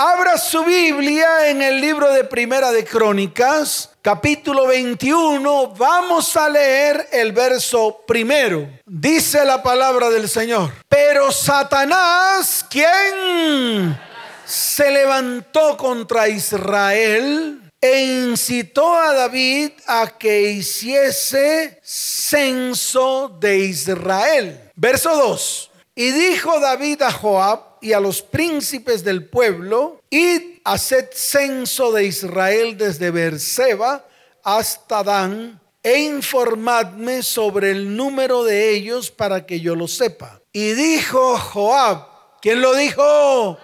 Abra su Biblia en el libro de Primera de Crónicas, capítulo 21. Vamos a leer el verso primero. Dice la palabra del Señor. Pero Satanás, ¿quién se levantó contra Israel? e incitó a David a que hiciese censo de Israel. Verso 2. Y dijo David a Joab y a los príncipes del pueblo, id, haced censo de Israel desde Berseba hasta Dan, e informadme sobre el número de ellos para que yo lo sepa. Y dijo Joab, ¿quién lo dijo?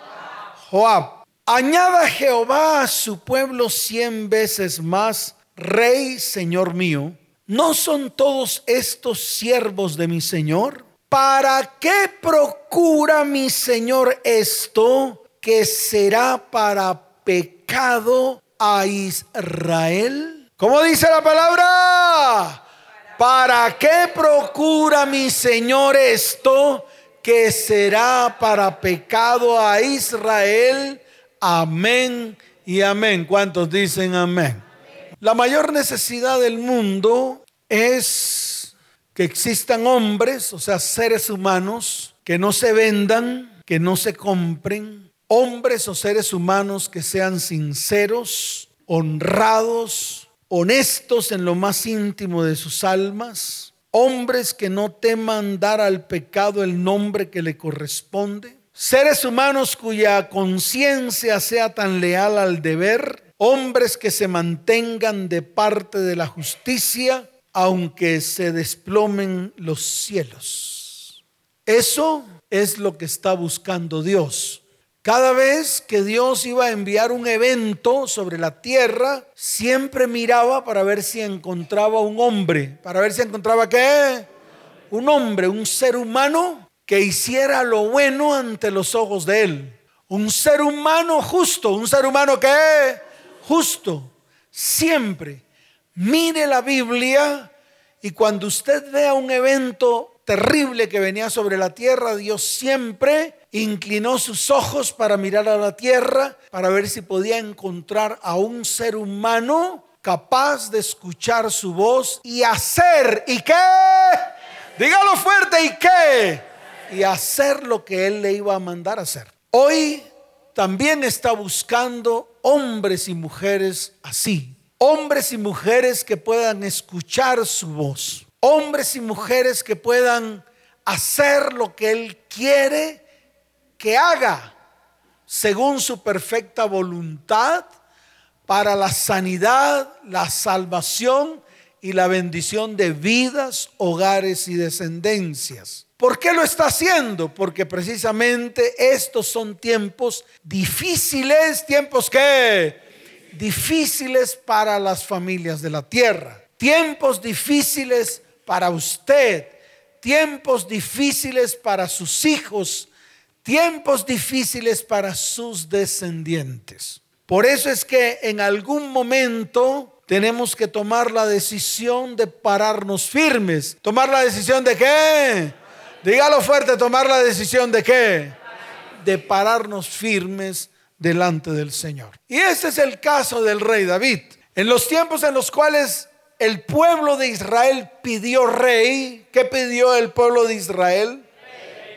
Joab. Añada Jehová a su pueblo cien veces más, Rey, Señor mío. ¿No son todos estos siervos de mi Señor? ¿Para qué procura mi Señor esto que será para pecado a Israel? ¿Cómo dice la palabra? ¿Para qué procura mi Señor esto que será para pecado a Israel? Amén y amén. ¿Cuántos dicen amén? La mayor necesidad del mundo es que existan hombres, o sea, seres humanos, que no se vendan, que no se compren, hombres o seres humanos que sean sinceros, honrados, honestos en lo más íntimo de sus almas, hombres que no teman dar al pecado el nombre que le corresponde, seres humanos cuya conciencia sea tan leal al deber, hombres que se mantengan de parte de la justicia, aunque se desplomen los cielos. Eso es lo que está buscando Dios. Cada vez que Dios iba a enviar un evento sobre la tierra, siempre miraba para ver si encontraba un hombre, para ver si encontraba qué? Un hombre, un ser humano que hiciera lo bueno ante los ojos de él. Un ser humano justo, un ser humano que justo, siempre Mire la Biblia y cuando usted vea un evento terrible que venía sobre la tierra, Dios siempre inclinó sus ojos para mirar a la tierra, para ver si podía encontrar a un ser humano capaz de escuchar su voz y hacer, ¿y qué? Dígalo fuerte, ¿y qué? Y hacer lo que Él le iba a mandar a hacer. Hoy también está buscando hombres y mujeres así, hombres y mujeres que puedan escuchar su voz, hombres y mujeres que puedan hacer lo que Él quiere que haga según su perfecta voluntad para la sanidad, la salvación y la bendición de vidas, hogares y descendencias. ¿Por qué lo está haciendo? Porque precisamente estos son tiempos difíciles, tiempos que difíciles para las familias de la tierra, tiempos difíciles para usted, tiempos difíciles para sus hijos, tiempos difíciles para sus descendientes. Por eso es que en algún momento tenemos que tomar la decisión de pararnos firmes. ¿Tomar la decisión de qué? Dígalo fuerte, tomar la decisión de qué? De pararnos firmes delante del Señor. Y ese es el caso del rey David. En los tiempos en los cuales el pueblo de Israel pidió rey, ¿qué pidió el pueblo de Israel?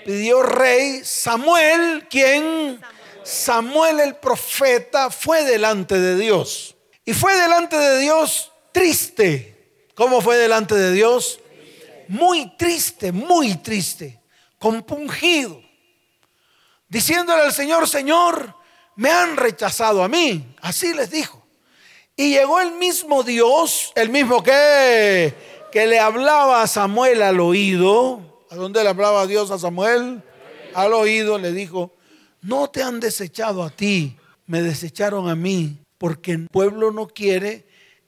Pidió rey Samuel, quien Samuel el profeta fue delante de Dios. Y fue delante de Dios triste. ¿Cómo fue delante de Dios? Muy triste, muy triste, compungido, diciéndole al Señor, Señor, me han rechazado a mí. Así les dijo. Y llegó el mismo Dios, el mismo que, que le hablaba a Samuel al oído. ¿A dónde le hablaba Dios a Samuel? Al oído le dijo, no te han desechado a ti, me desecharon a mí, porque el pueblo no quiere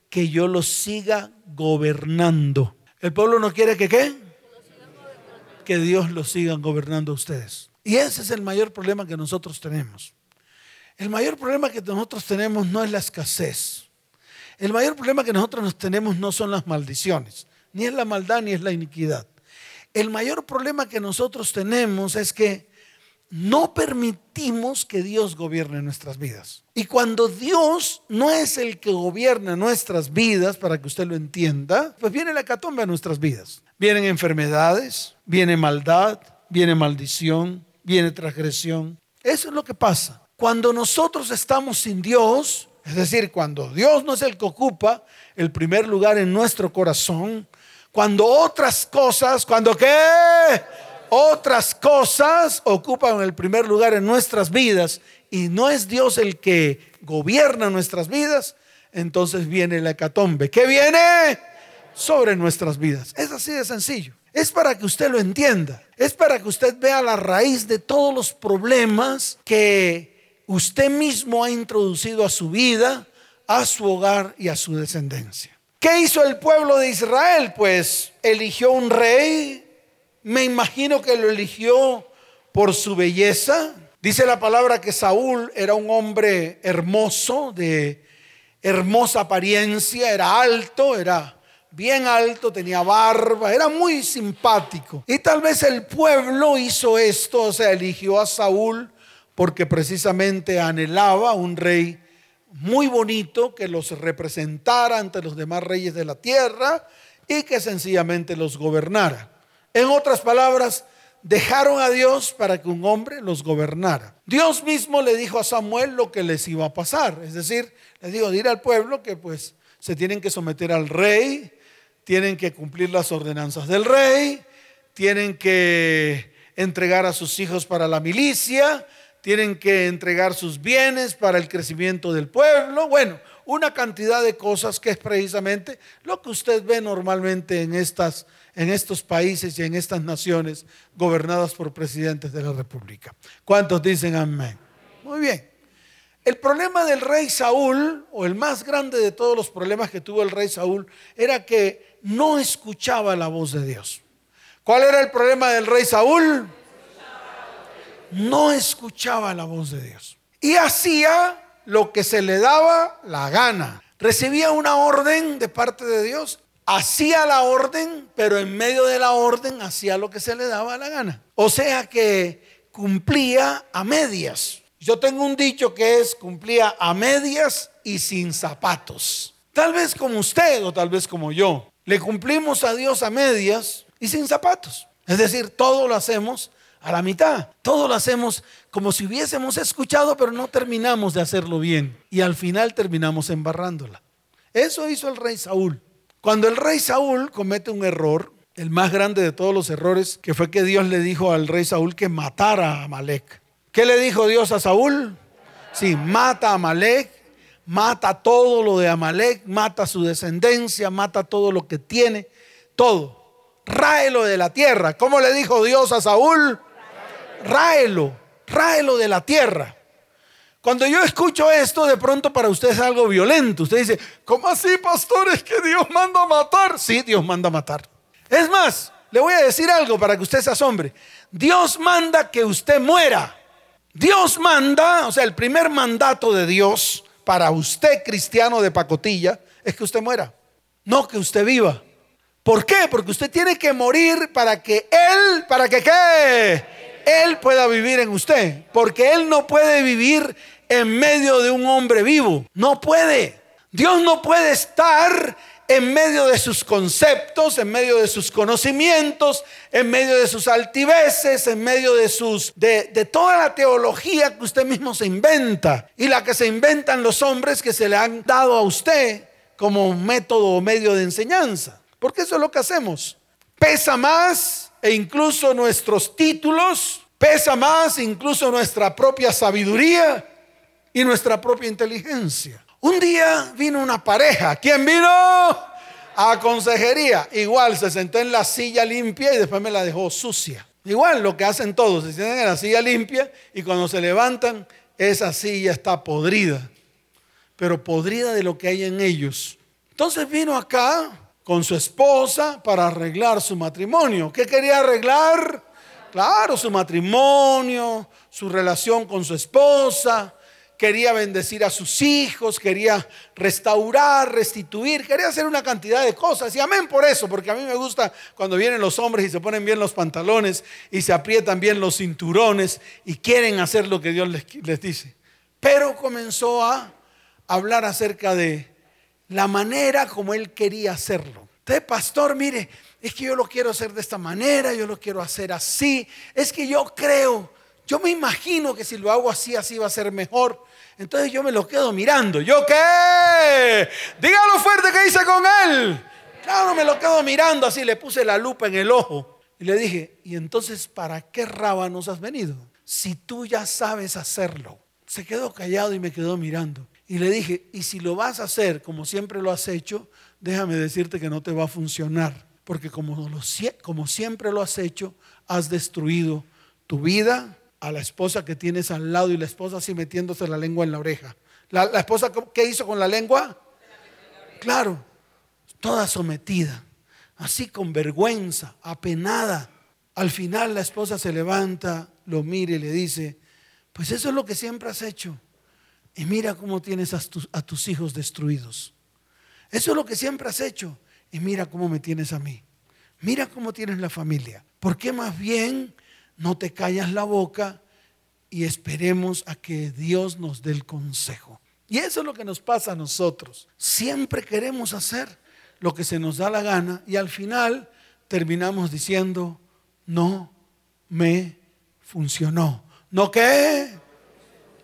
que yo los siga gobernando. El pueblo no quiere que qué? Que Dios los siga gobernando a ustedes. Y ese es el mayor problema que nosotros tenemos. El mayor problema que nosotros tenemos no es la escasez. El mayor problema que nosotros tenemos no son las maldiciones, ni es la maldad ni es la iniquidad. El mayor problema que nosotros tenemos es que no permitimos que Dios gobierne nuestras vidas. Y cuando Dios no es el que gobierna nuestras vidas, para que usted lo entienda, pues viene la catombe a nuestras vidas. Vienen enfermedades, viene maldad, viene maldición, viene transgresión. Eso es lo que pasa. Cuando nosotros estamos sin Dios, es decir, cuando Dios no es el que ocupa el primer lugar en nuestro corazón, cuando otras cosas, cuando qué, otras cosas ocupan el primer lugar en nuestras vidas y no es Dios el que gobierna nuestras vidas, entonces viene la hecatombe. ¿Qué viene? Sobre nuestras vidas. Es así de sencillo. Es para que usted lo entienda. Es para que usted vea la raíz de todos los problemas que usted mismo ha introducido a su vida, a su hogar y a su descendencia. ¿Qué hizo el pueblo de Israel? Pues eligió un rey, me imagino que lo eligió por su belleza. Dice la palabra que Saúl era un hombre hermoso, de hermosa apariencia, era alto, era bien alto, tenía barba, era muy simpático. Y tal vez el pueblo hizo esto, o sea, eligió a Saúl porque precisamente anhelaba un rey muy bonito que los representara ante los demás reyes de la tierra y que sencillamente los gobernara. En otras palabras, dejaron a Dios para que un hombre los gobernara. Dios mismo le dijo a Samuel lo que les iba a pasar. Es decir, le dijo, dir al pueblo que pues se tienen que someter al rey, tienen que cumplir las ordenanzas del rey, tienen que entregar a sus hijos para la milicia, tienen que entregar sus bienes para el crecimiento del pueblo. Bueno, una cantidad de cosas que es precisamente lo que usted ve normalmente en, estas, en estos países y en estas naciones gobernadas por presidentes de la República. ¿Cuántos dicen amén? Muy bien. El problema del rey Saúl, o el más grande de todos los problemas que tuvo el rey Saúl, era que no escuchaba la voz de Dios. ¿Cuál era el problema del rey Saúl? No escuchaba la voz de Dios. Y hacía lo que se le daba la gana. Recibía una orden de parte de Dios, hacía la orden, pero en medio de la orden hacía lo que se le daba la gana. O sea que cumplía a medias. Yo tengo un dicho que es cumplía a medias y sin zapatos. Tal vez como usted o tal vez como yo. Le cumplimos a Dios a medias y sin zapatos. Es decir, todo lo hacemos a la mitad. Todo lo hacemos como si hubiésemos escuchado, pero no terminamos de hacerlo bien. Y al final terminamos embarrándola. Eso hizo el rey Saúl. Cuando el rey Saúl comete un error, el más grande de todos los errores, que fue que Dios le dijo al rey Saúl que matara a Amalek. ¿Qué le dijo Dios a Saúl? Sí, mata a Amalek, mata todo lo de Amalek, mata su descendencia, mata todo lo que tiene, todo. Ráelo de la tierra. ¿Cómo le dijo Dios a Saúl? Ráelo, ráelo de la tierra. Cuando yo escucho esto, de pronto para usted es algo violento. Usted dice, ¿cómo así, pastor? ¿Es que Dios manda a matar? Sí, Dios manda a matar. Es más, le voy a decir algo para que usted se asombre. Dios manda que usted muera. Dios manda, o sea, el primer mandato de Dios para usted, cristiano de pacotilla, es que usted muera. No que usted viva. ¿Por qué? Porque usted tiene que morir para que Él, para que qué? Él pueda vivir en usted. Porque Él no puede vivir en medio de un hombre vivo. No puede. Dios no puede estar en medio de sus conceptos, en medio de sus conocimientos, en medio de sus altiveces, en medio de sus de, toda la teología que usted mismo se inventa y la que se inventan los hombres que se le han dado a usted como método o medio de enseñanza. Porque eso es lo que hacemos. Pesa más e incluso nuestros títulos, pesa más incluso nuestra propia sabiduría y nuestra propia inteligencia. Un día vino una pareja. ¿Quién vino? A consejería. Igual se sentó en la silla limpia y después me la dejó sucia. Igual lo que hacen todos, se sientan en la silla limpia y cuando se levantan, esa silla está podrida. Pero podrida de lo que hay en ellos. Entonces vino acá con su esposa para arreglar su matrimonio. ¿Qué quería arreglar? Claro, su matrimonio, su relación con su esposa. quería bendecir a sus hijos, quería restaurar, restituir, quería hacer una cantidad de cosas. Y amén por eso, porque a mí me gusta cuando vienen los hombres y se ponen bien los pantalones y se aprietan bien los cinturones y quieren hacer lo que Dios les, les dice. Pero comenzó a hablar acerca de la manera como él quería hacerlo. Usted, pastor, mire, es que yo lo quiero hacer de esta manera, yo lo quiero hacer así, es que yo creo, yo me imagino que si lo hago así, así va a ser mejor. Entonces yo me lo quedo mirando. ¿Yo qué? Dígalo fuerte que hice con él. Claro, me lo quedo mirando así, le puse la lupa en el ojo y le dije, ¿y entonces para qué rábanos has venido? Si tú ya sabes hacerlo. Se quedó callado y me quedó mirando. Y le dije, y si lo vas a hacer como siempre lo has hecho, déjame decirte que no te va a funcionar, porque como, como siempre lo has hecho, has destruido tu vida, a la esposa que tienes al lado y la esposa así metiéndose la lengua en la oreja. La esposa, ¿qué hizo con la lengua? Claro, toda sometida, así con vergüenza, apenada. Al final la esposa se levanta, lo mira y le dice, pues eso es lo que siempre has hecho. Y mira cómo tienes a tus, hijos destruidos. Eso es lo que siempre has hecho. Y mira cómo me tienes a mí. Mira cómo tienes la familia. ¿Por qué más bien no te callas la boca y esperemos a que Dios nos dé el consejo? Y eso es lo que nos pasa a nosotros. Siempre queremos hacer lo que se nos da la gana y al final terminamos diciendo, no me funcionó. ¿No qué?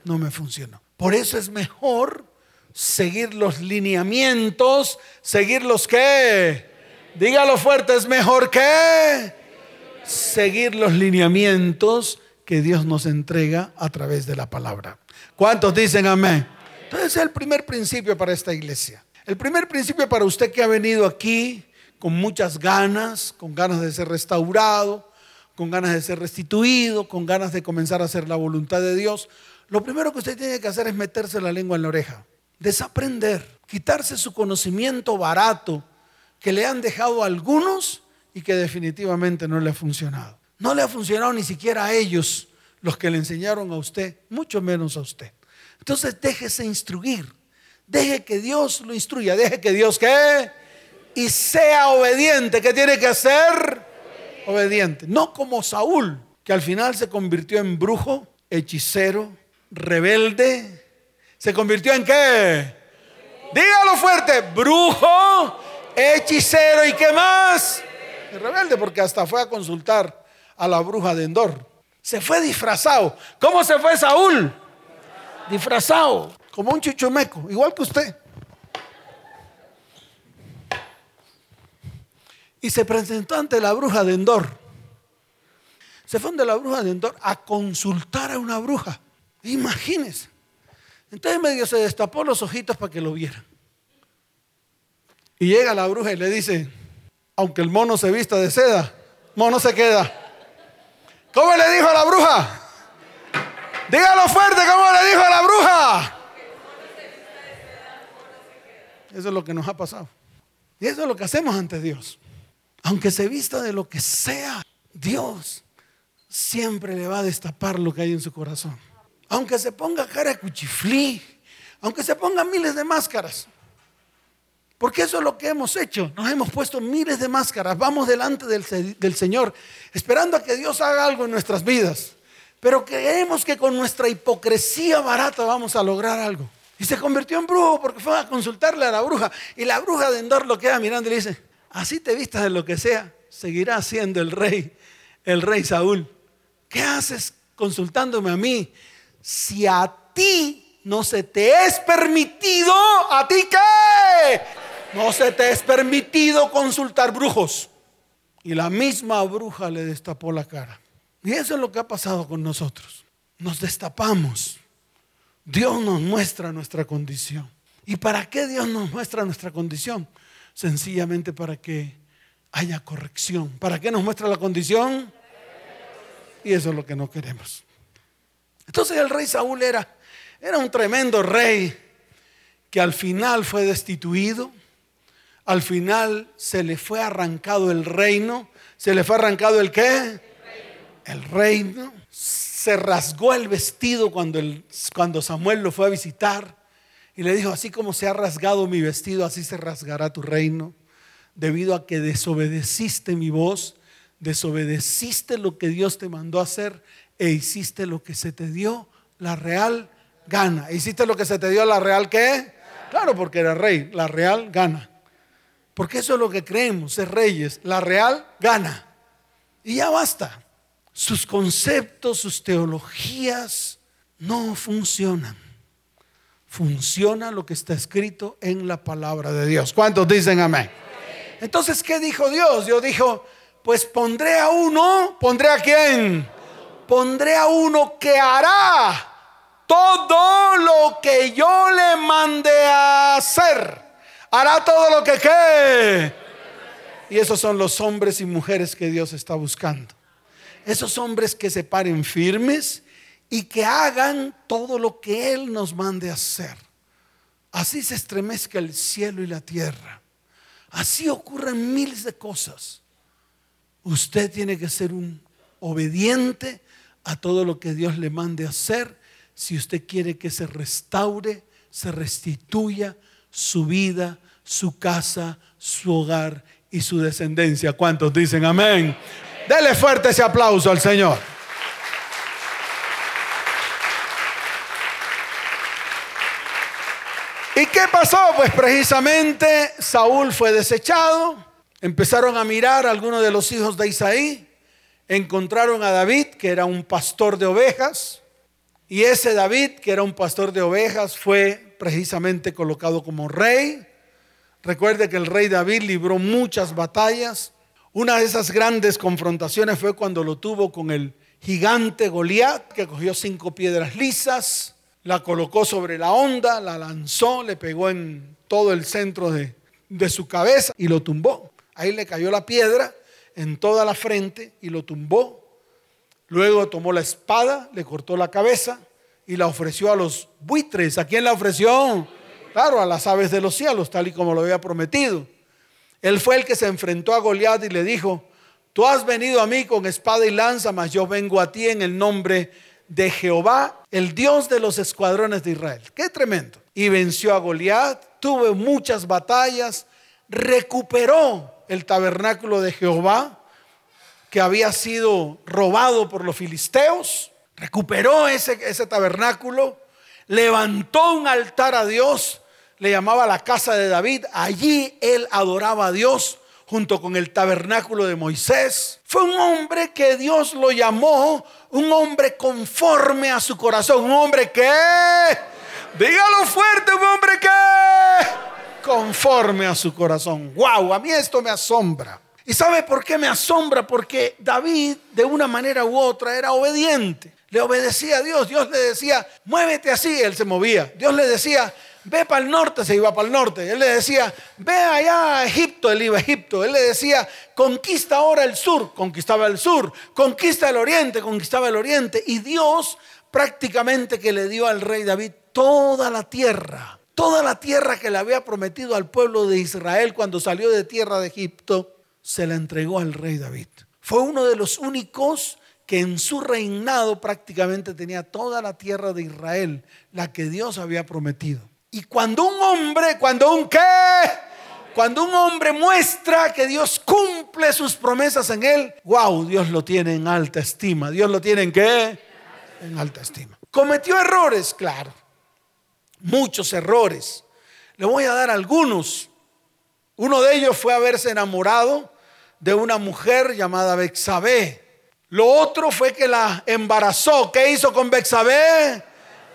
No me funcionó. Por eso es mejor seguir los lineamientos, seguir los qué. Dígalo fuerte, es mejor que seguir los lineamientos que Dios nos entrega a través de la palabra. ¿Cuántos dicen amén? Entonces es el primer principio para esta iglesia. El primer principio para usted que ha venido aquí con muchas ganas, con ganas de ser restaurado, con ganas de ser restituido, con ganas de comenzar a hacer la voluntad de Dios. Lo primero que usted tiene que hacer es meterse la lengua en la oreja desaprender, quitarse su conocimiento barato que le han dejado a algunos y que definitivamente no le ha funcionado. No le ha funcionado ni siquiera a ellos, los que le enseñaron a usted, mucho menos a usted. Entonces déjese instruir, deje que Dios lo instruya, deje que Dios que y sea obediente. ¿Qué tiene que hacer? Obediente. No como Saúl, que al final se convirtió en brujo, hechicero, rebelde, ¿Se convirtió en qué? Dígalo fuerte, brujo, hechicero y qué más. rebelde porque hasta fue a consultar a la bruja de Endor. Se fue disfrazado. ¿Cómo se fue Saúl? Disfrazado, como un chichumeco, igual que usted. Y se presentó ante la bruja de Endor. Se fue ante la bruja de Endor a consultar a una bruja. Imagínese. Entonces medio se destapó los ojitos para que lo viera. Y llega la bruja y le dice, aunque el mono se vista de seda, mono se queda. ¿Cómo le dijo a la bruja? Dígalo fuerte, ¿cómo le dijo a la bruja? Eso es lo que nos ha pasado. Y eso es lo que hacemos ante Dios. Aunque se vista de lo que sea, Dios siempre le va a destapar lo que hay en su corazón aunque se ponga cara cuchiflí, aunque se pongan miles de máscaras. Porque eso es lo que hemos hecho. Nos hemos puesto miles de máscaras. Vamos delante del, del, Señor, esperando a que Dios haga algo en nuestras vidas. Pero creemos que con nuestra hipocresía barata vamos a lograr algo. Y se convirtió en brujo porque fue a consultarle a la bruja. Y la bruja de Endor lo queda mirando y le dice, así te vistas de lo que sea, seguirá siendo el rey, el rey Saúl. ¿Qué haces consultándome a mí? Si a ti no se te es permitido, ¿a ti qué? No se te es permitido consultar brujos. Y la misma bruja le destapó la cara. Y eso es lo que ha pasado con nosotros. Nos destapamos. Dios nos muestra nuestra condición. ¿Y para qué Dios nos muestra nuestra condición? Sencillamente para que haya corrección. ¿Para qué nos muestra la condición? Y eso es lo que no queremos. Entonces el rey Saúl era, era un tremendo rey que al final fue destituido, al final se le fue arrancado el reino, se le fue arrancado el qué? El reino. se rasgó el vestido cuando, cuando Samuel lo fue a visitar y le dijo, así como se ha rasgado mi vestido, así se rasgará tu reino, debido a que desobedeciste mi voz, desobedeciste lo que Dios te mandó a hacer e hiciste lo que se te dio la real gana. ¿Hiciste lo que se te dio la real qué? Claro, porque era rey, la real gana. Porque eso es lo que creemos, ser reyes, la real gana. Y ya basta. Sus conceptos, sus teologías no funcionan. Funciona lo que está escrito en la palabra de Dios. ¿Cuántos dicen amén? Entonces, ¿qué dijo Dios? Dios dijo, pues pondré a uno, pondré a quién? Pondré a uno que hará todo lo que yo le mandé a hacer. Hará todo lo que qué. Y esos son los hombres y mujeres que Dios está buscando. Esos hombres que se paren firmes y que hagan todo lo que Él nos mande a hacer. Así se estremezca el cielo y la tierra. Así ocurren miles de cosas. Usted tiene que ser un obediente a todo lo que Dios le mande hacer si usted quiere que se restaure, se restituya su vida, su casa, su hogar y su descendencia. ¿Cuántos dicen amén? Dele fuerte ese aplauso al Señor. ¿Y qué pasó? Pues precisamente Saúl fue desechado. Empezaron a mirar a algunos de los hijos de Isaí. Encontraron a David, que era un pastor de ovejas. Y ese David, que era un pastor de ovejas, fue precisamente colocado como rey. Recuerde que el rey David libró muchas batallas. Una de esas grandes confrontaciones fue cuando lo tuvo con el gigante Goliat, que cogió cinco piedras lisas, la colocó sobre la onda, la lanzó, le pegó en todo el centro de, de su cabeza y lo tumbó. Ahí le cayó la piedra en toda la frente y lo tumbó. Luego tomó la espada, le cortó la cabeza y la ofreció a los buitres. ¿A quién la ofreció? Claro, a las aves de los cielos, tal y como lo había prometido. Él fue el que se enfrentó a Goliat y le dijo, tú has venido a mí con espada y lanza, mas yo vengo a ti en el nombre de Jehová, el Dios de los escuadrones de Israel. Qué tremendo. Y venció a Goliat, tuvo muchas batallas, recuperó el tabernáculo de Jehová que había sido robado por los filisteos, recuperó ese, ese tabernáculo, levantó un altar a Dios, le llamaba la casa de David, allí él adoraba a Dios junto con el tabernáculo de Moisés. Fue un hombre que Dios lo llamó un hombre conforme a su corazón, un hombre que, dígalo fuerte, un hombre que, conforme a su corazón. Wow, a mí esto me asombra. ¿Y sabe por qué me asombra? Porque David, de una manera u otra, era obediente. Le obedecía a Dios. Dios le decía, muévete así, él se movía. Dios le decía, ve para el norte, se iba para el norte. Él le decía, ve allá a Egipto, él iba a Egipto. Él le decía, conquista ahora el sur, conquistaba el sur. Conquista el oriente, conquistaba el oriente. Y Dios prácticamente que le dio al rey David toda la tierra. Toda la tierra que le había prometido al pueblo de Israel cuando salió de tierra de Egipto se la entregó al rey David. Fue uno de los únicos que en su reinado prácticamente tenía toda la tierra de Israel, la que Dios había prometido. Y cuando un hombre, cuando un qué, cuando un hombre muestra que Dios cumple sus promesas en él, wow, Dios lo tiene en alta estima. Dios lo tiene en qué? En alta estima. ¿Cometió errores? Claro. Muchos errores. Le voy a dar algunos. Uno de ellos fue haberse enamorado de una mujer llamada Bexabé. Lo otro fue que la embarazó. ¿Qué hizo con Bexabé?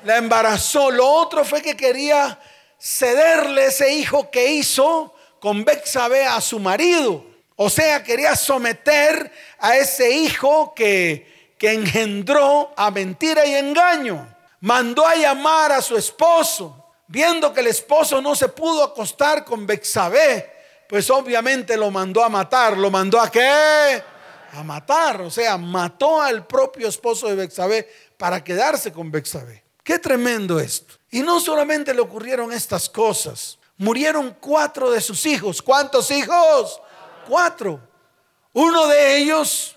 La embarazó. Lo otro fue que quería cederle ese hijo que hizo con Bexabé a su marido. O sea, quería someter a ese hijo que, que engendró a mentira y engaño. Mandó a llamar a su esposo, viendo que el esposo no se pudo acostar con Bexabé pues obviamente lo mandó a matar. ¿Lo mandó a qué? A matar. O sea, mató al propio esposo de Bexabé para quedarse con Bexabé. Qué tremendo esto. Y no solamente le ocurrieron estas cosas. Murieron cuatro de sus hijos. ¿Cuántos hijos? Cuatro. Uno de ellos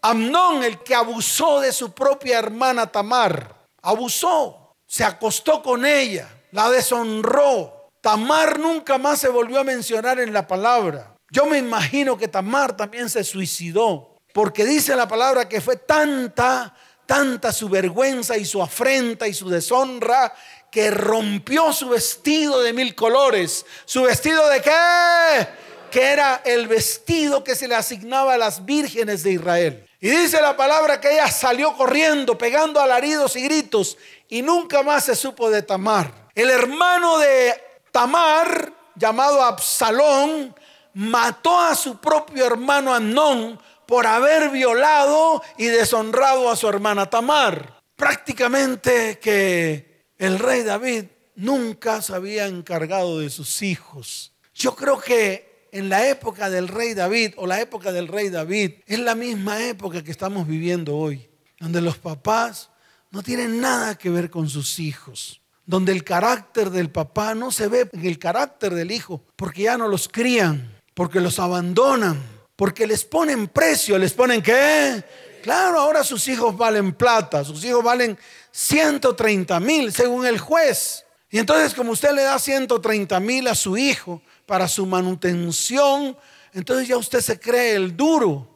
Amnón, el que abusó de su propia hermana Tamar, abusó, se acostó con ella, la deshonró. Tamar nunca más se volvió a mencionar en la palabra. Yo me imagino que Tamar también se suicidó, porque dice la palabra que fue tanta, tanta su vergüenza y su afrenta y su deshonra que rompió su vestido de mil colores. ¿Su vestido de qué? Que era el vestido que se le asignaba a las vírgenes de Israel. Y dice la palabra que ella salió corriendo, pegando alaridos y gritos, y nunca más se supo de Tamar. El hermano de Tamar, llamado Absalón, mató a su propio hermano Amnón por haber violado y deshonrado a su hermana Tamar. Prácticamente que el rey David nunca se había encargado de sus hijos. Yo creo que en la época del rey David o la época del rey David es la misma época que estamos viviendo hoy, donde los papás no tienen nada que ver con sus hijos, donde el carácter del papá no se ve en el carácter del hijo, porque ya no los crían, porque los abandonan, porque les ponen precio, les ponen qué? Claro, ahora sus hijos valen plata, sus hijos valen 130 mil según el juez. Y entonces como usted le da 130 mil a su hijo, para su manutención, entonces ya usted se cree el duro,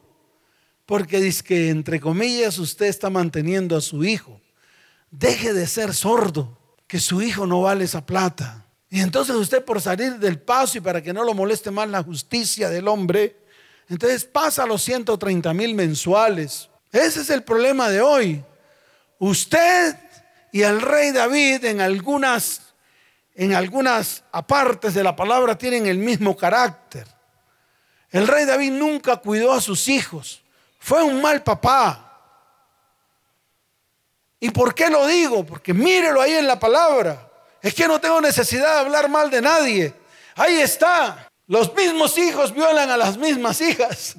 porque dice que entre comillas usted está manteniendo a su hijo. Deje de ser sordo, que su hijo no vale esa plata. Y entonces usted por salir del paso y para que no lo moleste más la justicia del hombre, entonces pasa los 130 mil mensuales. Ese es el problema de hoy. Usted y el rey David en algunas en algunas apartes de la palabra tienen el mismo carácter. El rey David nunca cuidó a sus hijos. Fue un mal papá. ¿Y por qué lo digo? Porque mírelo ahí en la palabra. Es que no tengo necesidad de hablar mal de nadie. Ahí está. Los mismos hijos violan a las mismas hijas.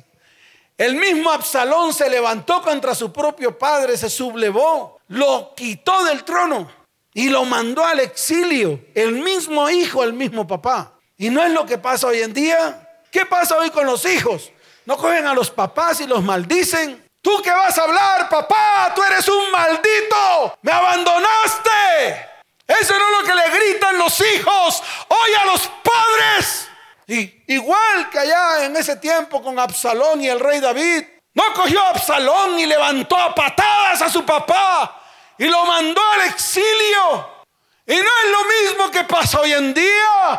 El mismo Absalón se levantó contra su propio padre, se sublevó, lo quitó del trono y lo mandó al exilio. El mismo hijo, el mismo papá. Y no es lo que pasa hoy en día. ¿Qué pasa hoy con los hijos? ¿No cogen a los papás y los maldicen? ¿Tú qué vas a hablar, papá? Tú eres un maldito. Me abandonaste. Eso no es lo que le gritan los hijos hoy a los padres. Y, igual que allá en ese tiempo con Absalón y el rey David. No cogió a Absalón y levantó a patadas a su papá y lo mandó al exilio. Y no es lo mismo que pasa hoy en día.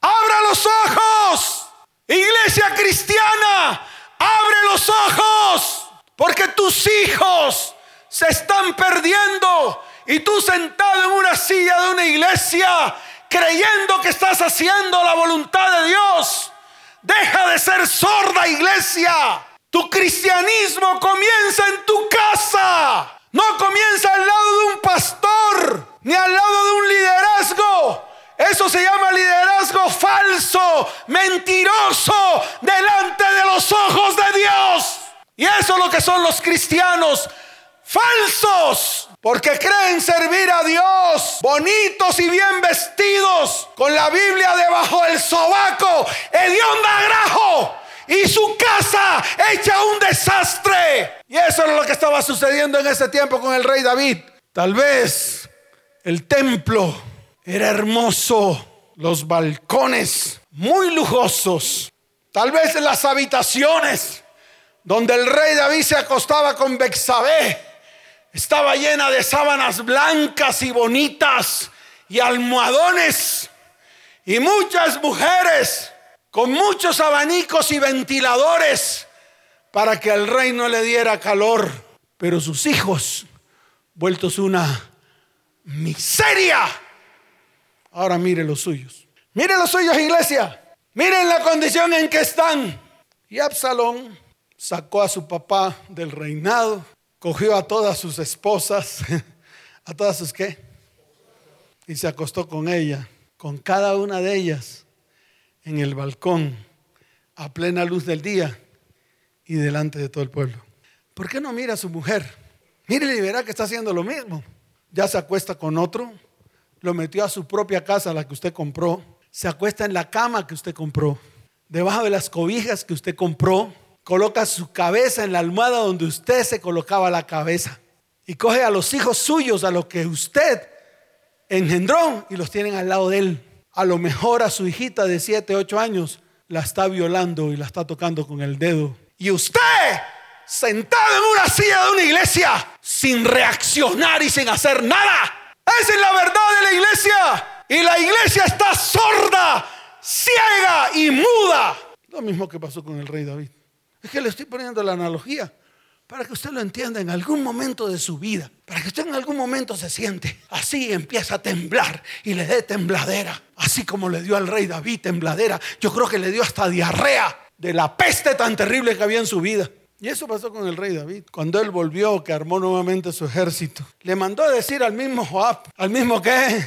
Abra los ojos. Iglesia cristiana, abre los ojos. Porque tus hijos se están perdiendo. Y tú sentado en una silla de una iglesia creyendo que estás haciendo la voluntad de Dios. Deja de ser sorda iglesia. Tu cristianismo comienza en tu casa. No comienza al lado de un pastor, ni al lado de un liderazgo. Eso se llama liderazgo falso, mentiroso, delante de los ojos de Dios. Y eso es lo que son los cristianos falsos, porque creen servir a Dios, bonitos y bien vestidos, con la Biblia debajo del sobaco, hedionda grajo y su casa hecha un desastre. Y eso es lo que estaba sucediendo en ese tiempo con el rey David. Tal vez el templo era hermoso, los balcones muy lujosos, tal vez las habitaciones donde el rey David se acostaba con Bexabé estaba llena de sábanas blancas y bonitas y almohadones y muchas mujeres con muchos abanicos y ventiladores para que al rey no le diera calor. Pero sus hijos, vueltos una miseria. Ahora mire los suyos. Mire los suyos, iglesia. Miren la condición en que están. Y Absalón sacó a su papá del reinado, cogió a todas sus esposas, a todas sus qué, y se acostó con ella, con cada una de ellas en el balcón a plena luz del día y delante de todo el pueblo. ¿Por qué no mira a su mujer? Mire y verá que está haciendo lo mismo. Ya se acuesta con otro, lo metió a su propia casa, la que usted compró, se acuesta en la cama que usted compró, debajo de las cobijas que usted compró, coloca su cabeza en la almohada donde usted se colocaba la cabeza. Y coge a los hijos suyos, a los que usted engendró, y los tienen al lado de él. A lo mejor a su hijita de 7, 8 años la está violando y la está tocando con el dedo. Y usted, sentado en una silla de una iglesia, sin reaccionar y sin hacer nada. Esa es la verdad de la iglesia. Y la iglesia está sorda, ciega y muda. Lo mismo que pasó con el rey David. Es que le estoy poniendo la analogía para que usted lo entienda en algún momento de su vida, para que usted en algún momento se siente así, empieza a temblar y le dé tembladera, así como le dio al rey David tembladera, yo creo que le dio hasta diarrea de la peste tan terrible que había en su vida. Y eso pasó con el rey David. Cuando él volvió, que armó nuevamente su ejército, le mandó a decir al mismo Joab, al mismo que,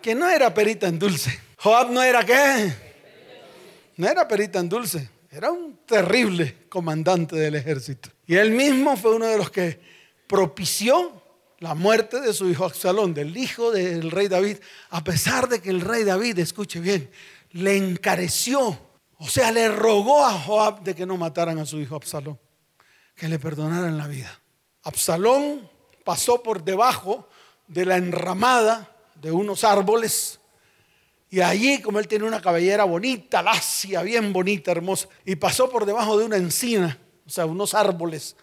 que no era perita en dulce. Joab no era qué, no era perita en dulce. Era un terrible comandante del ejército. Y él mismo fue uno de los que propició la muerte de su hijo Absalón, del hijo del rey David, a pesar de que el rey David, escuche bien, le encareció, o sea, le rogó a Joab de que no mataran a su hijo Absalón, que le perdonaran la vida. Absalón pasó por debajo de la enramada de unos árboles y allí, como él tenía una cabellera bonita, lacia, bien bonita, hermosa, y pasó por debajo de una encina, o sea, unos árboles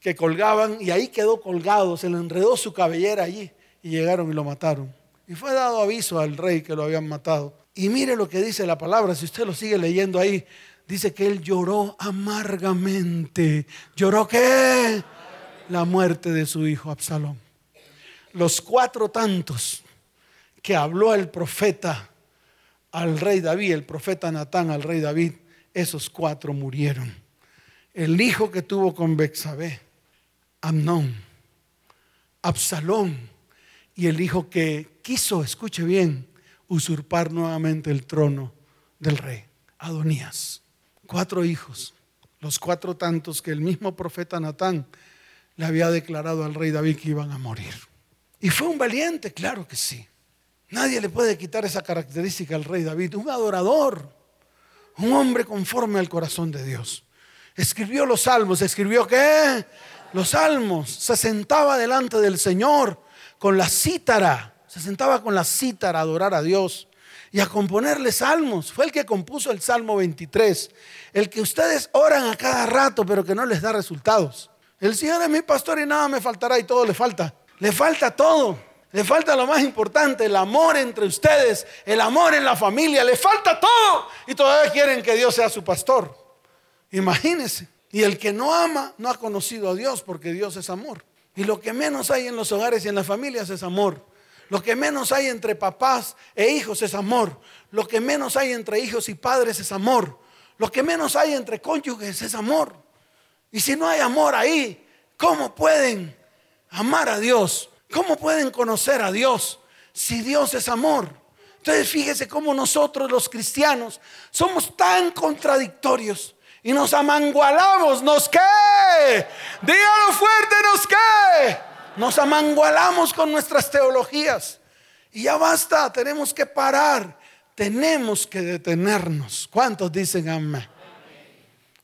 que colgaban, y ahí quedó colgado, se le enredó su cabellera allí, y llegaron y lo mataron. Y fue dado aviso al rey que lo habían matado. Y mire lo que dice la palabra, si usted lo sigue leyendo ahí, dice que él lloró amargamente. ¿Lloró qué? La muerte de su hijo Absalón. Los cuatro tantos que habló el profeta al rey David, el profeta Natán al rey David, esos cuatro murieron. El hijo que tuvo con Bexabé, Amnón, Absalón y el hijo que quiso, escuche bien, usurpar nuevamente el trono del rey, Adonías. Cuatro hijos, los cuatro tantos que el mismo profeta Natán le había declarado al rey David que iban a morir. Y fue un valiente, claro que sí. Nadie le puede quitar esa característica al rey David, un adorador, un hombre conforme al corazón de Dios. Escribió los salmos, escribió qué? Los salmos. Se sentaba delante del Señor con la cítara, se sentaba con la cítara a adorar a Dios y a componerle salmos. Fue el que compuso el Salmo 23, el que ustedes oran a cada rato pero que no les da resultados. El Señor es mi pastor y nada me faltará y todo le falta. Le falta todo. Le falta lo más importante, el amor entre ustedes, el amor en la familia, le falta todo. Y todavía quieren que Dios sea su pastor. Imagínense. Y el que no ama no ha conocido a Dios porque Dios es amor. Y lo que menos hay en los hogares y en las familias es amor. Lo que menos hay entre papás e hijos es amor. Lo que menos hay entre hijos y padres es amor. Lo que menos hay entre cónyuges es amor. Y si no hay amor ahí, ¿cómo pueden amar a Dios? ¿Cómo pueden conocer a Dios si Dios es amor? Entonces fíjese cómo nosotros los cristianos somos tan contradictorios y nos amangualamos, ¿nos qué? Dígalo fuerte, ¿nos qué? Nos amangualamos con nuestras teologías. Y ya basta, tenemos que parar, tenemos que detenernos. ¿Cuántos dicen amén?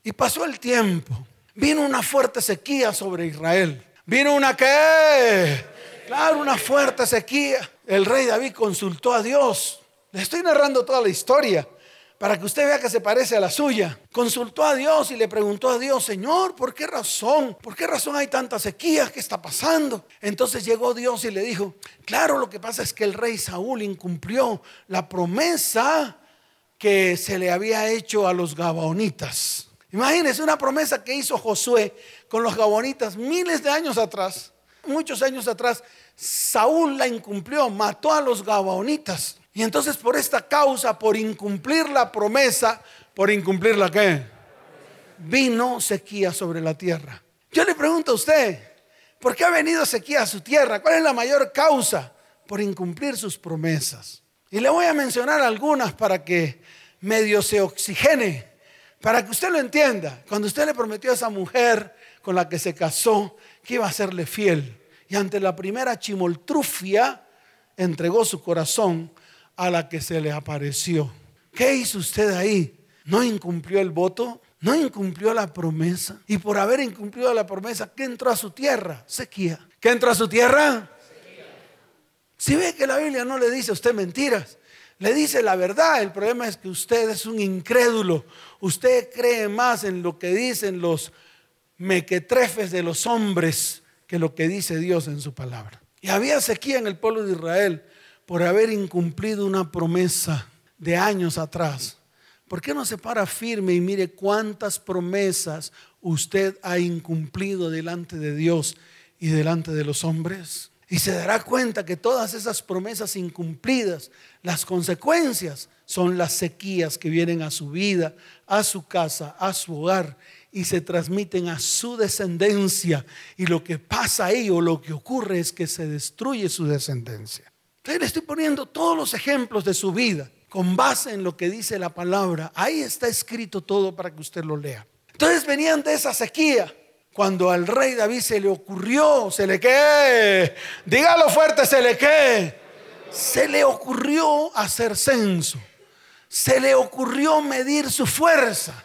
Y pasó el tiempo, vino una fuerte sequía sobre Israel. Vino una qué? Claro, una fuerte sequía. El rey David consultó a Dios. Le estoy narrando toda la historia para que usted vea que se parece a la suya. Consultó a Dios y le preguntó a Dios, Señor, ¿por qué razón? ¿Por qué razón hay tanta sequía? ¿Qué está pasando? Entonces llegó Dios y le dijo, claro, lo que pasa es que el rey Saúl incumplió la promesa que se le había hecho a los gabaonitas. Imagínense una promesa que hizo Josué con los gabonitas miles de años atrás muchos años atrás, Saúl la incumplió, mató a los gabaonitas. Y entonces por esta causa, por incumplir la promesa, por incumplir la qué, vino sequía sobre la tierra. Yo le pregunto a usted, ¿por qué ha venido sequía a su tierra? ¿Cuál es la mayor causa? Por incumplir sus promesas. Y le voy a mencionar algunas para que medio se oxigene, para que usted lo entienda. Cuando usted le prometió a esa mujer con la que se casó, que iba a serle fiel. Y ante la primera chimoltrufia, entregó su corazón a la que se le apareció. ¿Qué hizo usted ahí? ¿No incumplió el voto? no incumplió la promesa. Y por haber incumplido la promesa, ¿qué entró a su tierra? Sequía. ¿Qué entró a su tierra? Si ve que la Biblia no le dice a usted mentiras, le dice la verdad. El problema es que usted es un incrédulo. Usted cree más en lo que dicen los mequetrefes de los hombres que lo que dice Dios en su palabra. Y había sequía en el pueblo de Israel por haber incumplido una promesa de años atrás. ¿Por qué no se para firme y mire cuántas promesas usted ha incumplido delante de Dios y delante de los hombres? Y se dará cuenta que todas esas promesas incumplidas, las consecuencias son las sequías que vienen a su vida, a su casa, a su hogar y se transmiten a su descendencia. Y lo que pasa ahí o lo que ocurre es que se destruye su descendencia. Entonces le estoy poniendo todos los ejemplos de su vida con base en lo que dice la palabra. Ahí está escrito todo para que usted lo lea. Entonces venían de esa sequía cuando al rey David se le ocurrió, se le qué, dígalo fuerte, se le qué, se le ocurrió hacer censo, se le ocurrió medir su fuerza,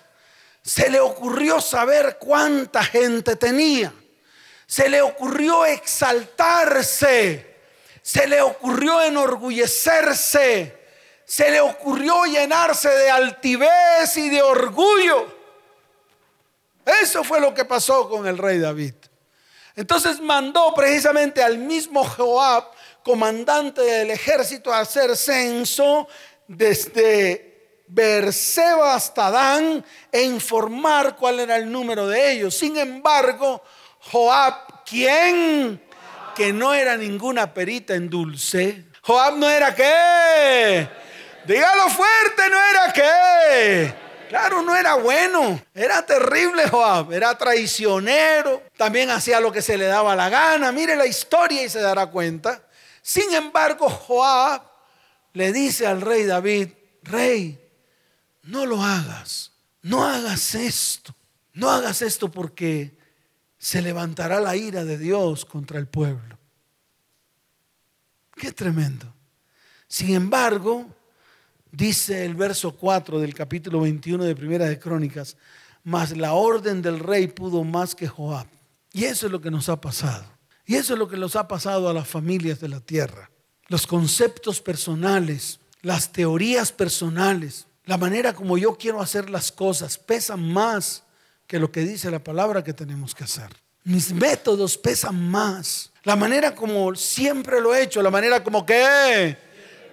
se le ocurrió saber cuánta gente tenía, se le ocurrió exaltarse, se le ocurrió enorgullecerse, se le ocurrió llenarse de altivez y de orgullo. Eso fue lo que pasó con el rey David. Entonces mandó precisamente al mismo Joab, comandante del ejército, a hacer censo desde Berseba hasta Dan e informar cuál era el número de ellos. Sin embargo, Joab, ¿quién? Que no era ninguna perita en dulce. Joab no era qué. Dígalo fuerte, no era qué Claro, no era bueno, era terrible Joab, era traicionero, también hacía lo que se le daba la gana. Mire la historia y se dará cuenta. Sin embargo, Joab le dice al rey David, rey, no lo hagas, no hagas esto, no hagas esto porque se levantará la ira de Dios contra el pueblo. Qué tremendo. Sin embargo, Dice el verso 4 del capítulo 21 de Primera de Crónicas, mas la orden del rey pudo más que Joab. Y eso es lo que nos ha pasado. Y eso es lo que nos ha pasado a las familias de la tierra. Los conceptos personales, las teorías personales, la manera como yo quiero hacer las cosas pesan más que lo que dice la palabra que tenemos que hacer. Mis métodos pesan más. La manera como siempre lo he hecho, la manera como que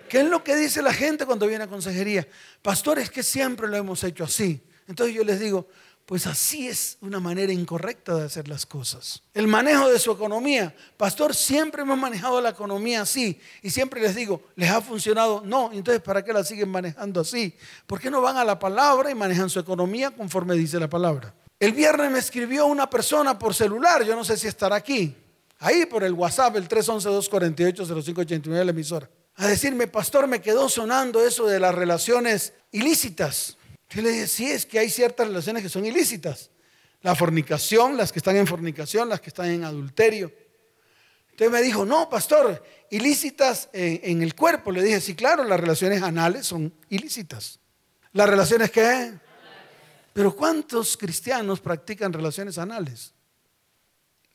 ¿Qué es lo que dice la gente cuando viene a consejería? Pastor, es que siempre lo hemos hecho así. Entonces yo les digo, pues así es una manera incorrecta de hacer las cosas. El manejo de su economía. Pastor, siempre hemos manejado la economía así. Y siempre les digo, ¿les ha funcionado? No. Entonces, ¿para qué la siguen manejando así? ¿Por qué no van a la palabra y manejan su economía conforme dice la palabra? El viernes me escribió una persona por celular, yo no sé si estará aquí. Ahí por el WhatsApp, el 311-248-0589 la emisora a decirme, pastor, me quedó sonando eso de las relaciones ilícitas. Yo le dije, sí, es que hay ciertas relaciones que son ilícitas. La fornicación, las que están en fornicación, las que están en adulterio. Entonces me dijo, no, pastor, ilícitas en, el cuerpo. Le dije, sí, claro, las relaciones anales son ilícitas. ¿Las relaciones qué? Pero ¿cuántos cristianos practican relaciones anales?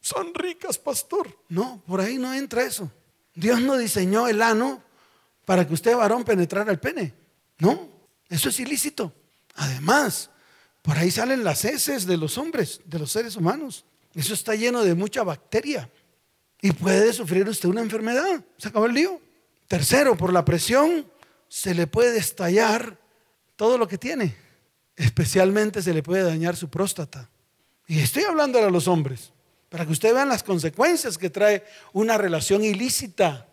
Son ricas, pastor. No, por ahí no entra eso. Dios no diseñó el ano para que usted, varón, penetrara el pene. No, eso es ilícito. Además, por ahí salen las heces de los hombres, de los seres humanos. Eso está lleno de mucha bacteria. Y puede sufrir usted una enfermedad. Se acabó el lío. Tercero, por la presión se le puede estallar todo lo que tiene. Especialmente se le puede dañar su próstata. Y estoy hablando a los hombres, para que usted vean las consecuencias que trae una relación ilícita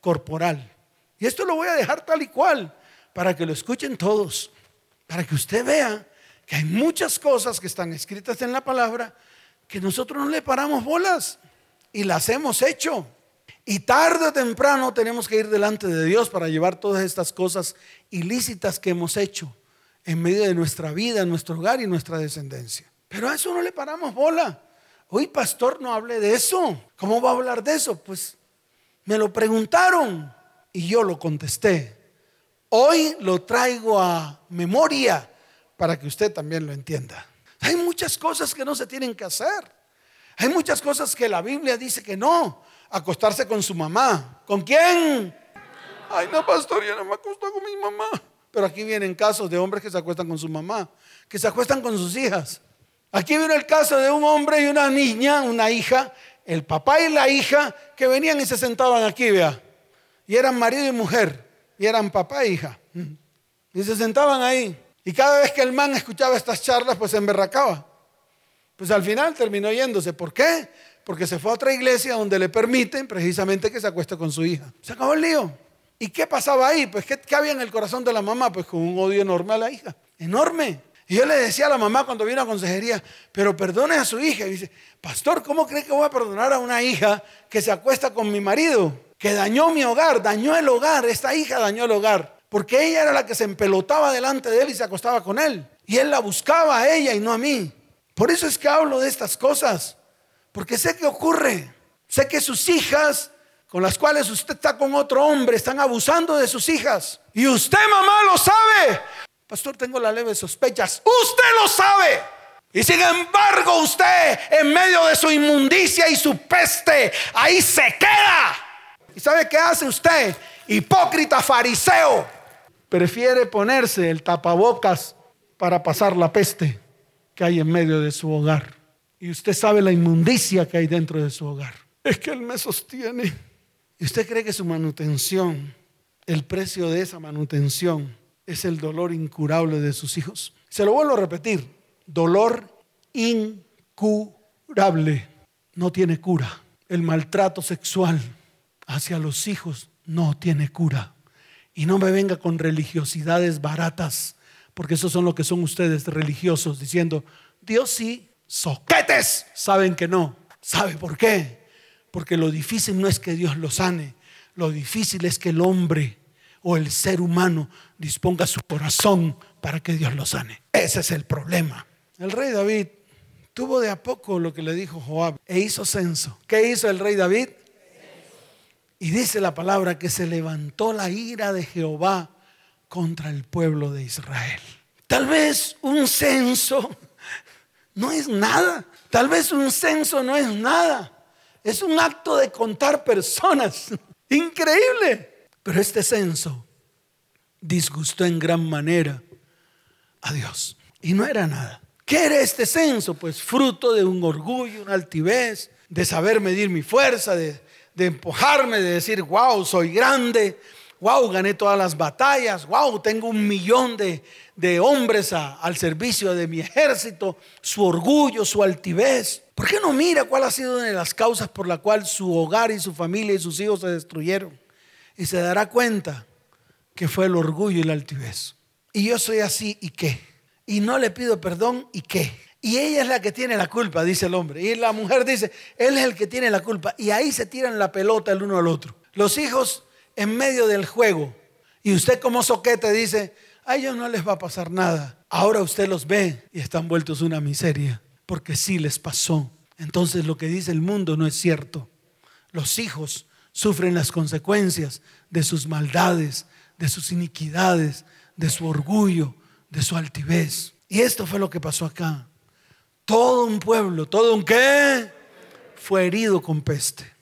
corporal. Y esto lo voy a dejar tal y cual para que lo escuchen todos, para que usted vea que hay muchas cosas que están escritas en la palabra que nosotros no le paramos bolas y las hemos hecho. Y tarde o temprano tenemos que ir delante de Dios para llevar todas estas cosas ilícitas que hemos hecho en medio de nuestra vida, nuestro hogar y nuestra descendencia. Pero a eso no le paramos bola. Hoy, pastor, no hable de eso. ¿Cómo va a hablar de eso? Pues me lo preguntaron. Y yo lo contesté. Hoy lo traigo a memoria para que usted también lo entienda. Hay muchas cosas que no se tienen que hacer. Hay muchas cosas que la Biblia dice que no. Acostarse con su mamá. ¿Con quién? Ay, no, pastor, yo no me acuesto con mi mamá. Pero aquí vienen casos de hombres que se acuestan con su mamá, que se acuestan con sus hijas. Aquí viene el caso de un hombre y una niña, una hija, el papá y la hija, que venían y se sentaban aquí, vea. Y eran marido y mujer, y eran papá e hija. Y se sentaban ahí. Y cada vez que el man escuchaba estas charlas, pues se emberracaba. Pues al final terminó yéndose. ¿Por qué? Porque se fue a otra iglesia donde le permiten precisamente que se acueste con su hija. Se acabó el lío. ¿Y qué pasaba ahí? Pues ¿qué, había en el corazón de la mamá? Pues con un odio enorme a la hija. Enorme. Y yo le decía a la mamá cuando vino a consejería, pero perdone a su hija. Y dice, pastor, ¿cómo cree que voy a perdonar a una hija que se acuesta con mi marido? Que dañó mi hogar, dañó el hogar. Esta hija dañó el hogar. Porque ella era la que se empelotaba delante de él y se acostaba con él. Y él la buscaba a ella y no a mí. Por eso es que hablo de estas cosas. Porque sé que ocurre. Sé que sus hijas con las cuales usted está con otro hombre, están abusando de sus hijas. Y usted, mamá, lo sabe. Pastor, tengo la leve sospechas. Usted lo sabe. Y sin embargo, usted, en medio de su inmundicia y su peste, ahí se queda. ¿Y sabe qué hace usted? Hipócrita fariseo. Prefiere ponerse el tapabocas para pasar la peste que hay en medio de su hogar. Y usted sabe la inmundicia que hay dentro de su hogar. Es que Él me sostiene. ¿Y usted cree que su manutención, el precio de esa manutención, es el dolor incurable de sus hijos? Se lo vuelvo a repetir, dolor incurable no tiene cura. El maltrato sexual hacia los hijos no tiene cura. Y no me venga con religiosidades baratas, porque esos son lo que son ustedes religiosos, diciendo, Dios sí, soquetes. Saben que no. ¿Sabe por qué? Porque lo difícil no es que Dios lo sane, lo difícil es que el hombre o el ser humano disponga su corazón para que Dios lo sane. Ese es el problema. El rey David tuvo de a poco lo que le dijo Joab e hizo censo. ¿Qué hizo el rey David? Y dice la palabra que se levantó la ira de Jehová contra el pueblo de Israel. Tal vez un censo no es nada. Tal vez un censo no es nada. Es un acto de contar personas. Increíble. Pero este censo disgustó en gran manera a Dios. Y no era nada. ¿Qué era este censo? Pues fruto de un orgullo, una altivez, de saber medir mi fuerza, de, de empujarme, de decir, wow, soy grande, wow, gané todas las batallas, wow, tengo un millón de, de hombres al servicio de mi ejército, su orgullo, su altivez. ¿Por qué no mira cuál ha sido una de las causas por la cual su hogar y su familia y sus hijos se destruyeron? Y se dará cuenta que fue el orgullo y la altivez. Y yo soy así, ¿y qué? Y no le pido perdón, ¿y qué? Y ella es la que tiene la culpa, dice el hombre. Y la mujer dice, él es el que tiene la culpa. Y ahí se tiran la pelota el uno al otro. Los hijos en medio del juego. Y usted como soquete dice, a ellos no les va a pasar nada. Ahora usted los ve y están vueltos una miseria porque sí les pasó. Entonces lo que dice el mundo no es cierto. Los hijos sufren las consecuencias de sus maldades, de sus iniquidades, de su orgullo, de su altivez. Y esto fue lo que pasó acá. Todo un pueblo, todo un qué, fue herido con peste.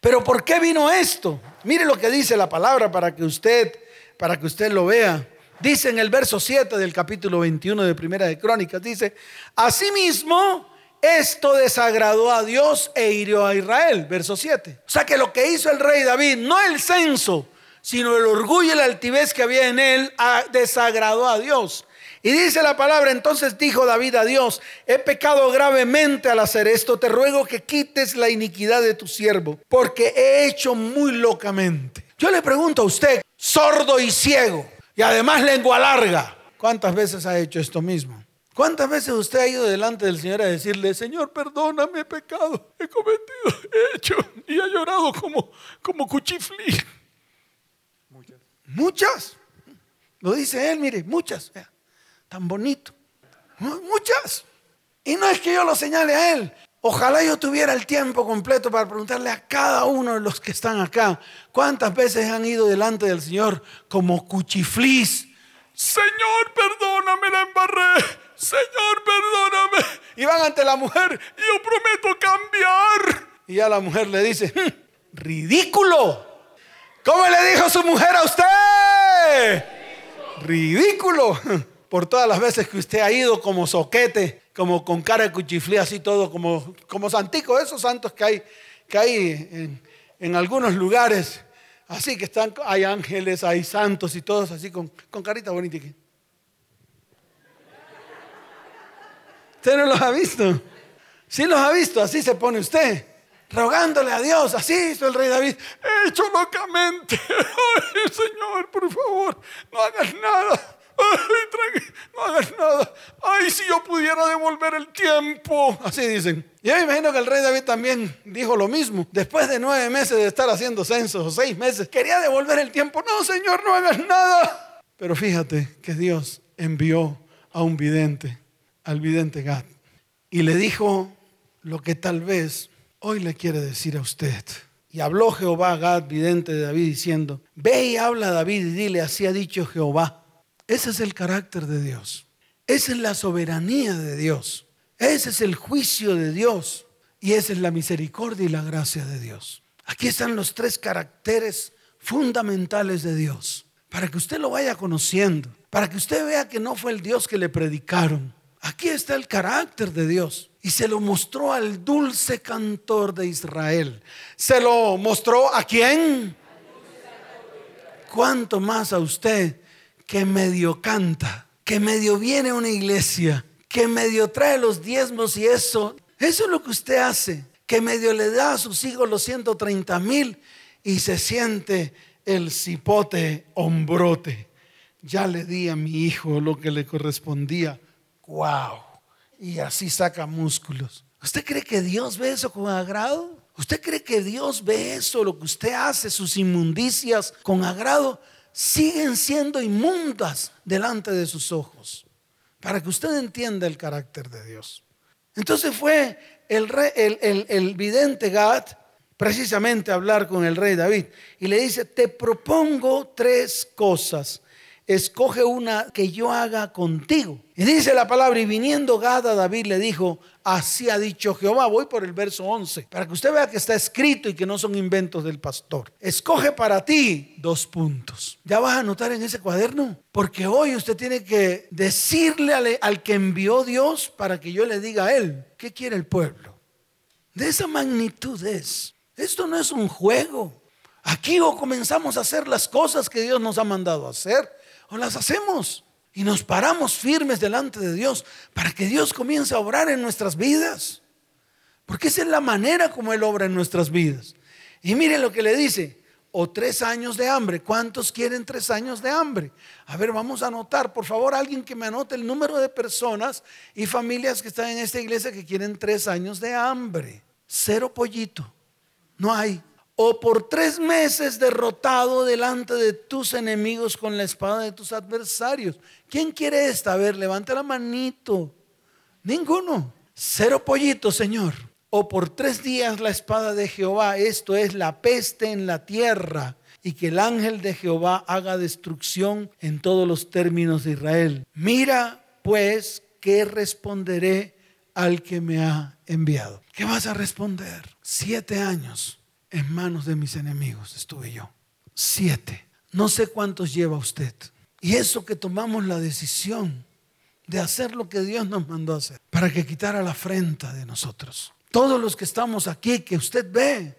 Pero ¿por qué vino esto? Mire lo que dice la palabra para que usted para que usted lo vea. Dice en el verso 7 del capítulo 21 de Primera de Crónicas, dice, asimismo, esto desagradó a Dios e hirió a Israel. Verso 7. O sea que lo que hizo el rey David, no el censo, sino el orgullo y la altivez que había en él, desagradó a Dios. Y dice la palabra, entonces dijo David a Dios, he pecado gravemente al hacer esto, te ruego que quites la iniquidad de tu siervo, porque he hecho muy locamente. Yo le pregunto a usted, sordo y ciego, y además lengua larga. ¿Cuántas veces ha hecho esto mismo? ¿Cuántas veces usted ha ido delante del Señor a decirle, Señor, perdóname, he pecado, he cometido, he hecho, y ha llorado como, como cuchiflí? Muchas. ¿Muchas? Lo dice él, mire, muchas. Tan bonito. Muchas. Y no es que yo lo señale a él, Ojalá yo tuviera el tiempo completo para preguntarle a cada uno de los que están acá cuántas veces han ido delante del Señor como cuchiflís. Señor, perdóname, la embarré. Señor, perdóname. Y van ante la mujer, yo prometo cambiar. Y ya la mujer le dice, "Hmm, ridículo. ¿Cómo le dijo su mujer a usted? Ridículo. Por todas las veces que usted ha ido como soquete, como con cara de cuchiflé, así todo, como, como santico, esos santos que hay, que hay en, en algunos lugares. Así que están, hay ángeles, hay santos y todos así con, con carita bonita. ¿Usted no los ha visto? Sí los ha visto, así se pone usted, rogándole a Dios, así hizo el rey David. He hecho locamente. Ay, Señor, por favor, no hagas nada. No hagas nada. Ay, si yo pudiera devolver el tiempo. Así dicen. Yo me imagino que el rey David también dijo lo mismo. Después de nueve meses de estar haciendo censos, o seis meses, quería devolver el tiempo. No, Señor, no hagas nada. Pero fíjate que Dios envió a un vidente, al vidente Gad, y le dijo lo que tal vez hoy le quiere decir a usted. Y habló Jehová a Gad, vidente de David, diciendo, ve y habla a David y dile, así ha dicho Jehová. Ese es el carácter de Dios. Esa es la soberanía de Dios. Ese es el juicio de Dios. Y esa es la misericordia y la gracia de Dios. Aquí están los tres caracteres fundamentales de Dios. Para que usted lo vaya conociendo. Para que usted vea que no fue el Dios que le predicaron. Aquí está el carácter de Dios. Y se lo mostró al dulce cantor de Israel. ¿Se lo mostró a quién? ¿Cuánto más a usted que medio canta, que medio viene a una iglesia, que medio trae los diezmos y eso? Eso es lo que usted hace, que medio le da a sus hijos los 130 mil y se siente el cipote hombrote. Ya le di a mi hijo lo que le correspondía. ¡Wow! Y así saca músculos. ¿Usted cree que Dios ve eso con agrado? ¿Usted cree que Dios ve eso, lo que usted hace, sus inmundicias con agrado? Siguen siendo inmundas delante de sus ojos. Para que usted entienda el carácter de Dios. Entonces fue el, rey, el, vidente Gad precisamente a hablar con el rey David y le dice, te propongo tres cosas escoge una que yo haga contigo. Y dice la palabra, y viniendo Gad a David le dijo, así ha dicho Jehová. Voy por el verso 11, para que usted vea que está escrito y que no son inventos del pastor. Escoge para ti dos puntos. Ya vas a anotar en ese cuaderno, porque hoy usted tiene que decirle al, que envió Dios para que yo le diga a él, ¿qué quiere el pueblo? De esa magnitud es. Esto no es un juego. Aquí o comenzamos a hacer las cosas que Dios nos ha mandado hacer o las hacemos y nos paramos firmes delante de Dios para que Dios comience a obrar en nuestras vidas. Porque esa es la manera como Él obra en nuestras vidas. Y miren lo que le dice, o tres años de hambre. ¿Cuántos quieren tres años de hambre? A ver, vamos a anotar, por favor, alguien que me anote el número de personas y familias que están en esta iglesia que quieren tres años de hambre. Cero pollito, no hay o por tres meses derrotado delante de tus enemigos con la espada de tus adversarios. ¿Quién quiere esta? A ver, levante la manito. Ninguno. Cero pollito, Señor. O por tres días la espada de Jehová, esto es la peste en la tierra, y que el ángel de Jehová haga destrucción en todos los términos de Israel. Mira, pues, qué responderé al que me ha enviado. ¿Qué vas a responder? Siete años en manos de mis enemigos estuve yo. Siete. No sé cuántos lleva usted. Y eso que tomamos la decisión de hacer lo que Dios nos mandó hacer para que quitara la afrenta de nosotros. Todos los que estamos aquí, que usted ve,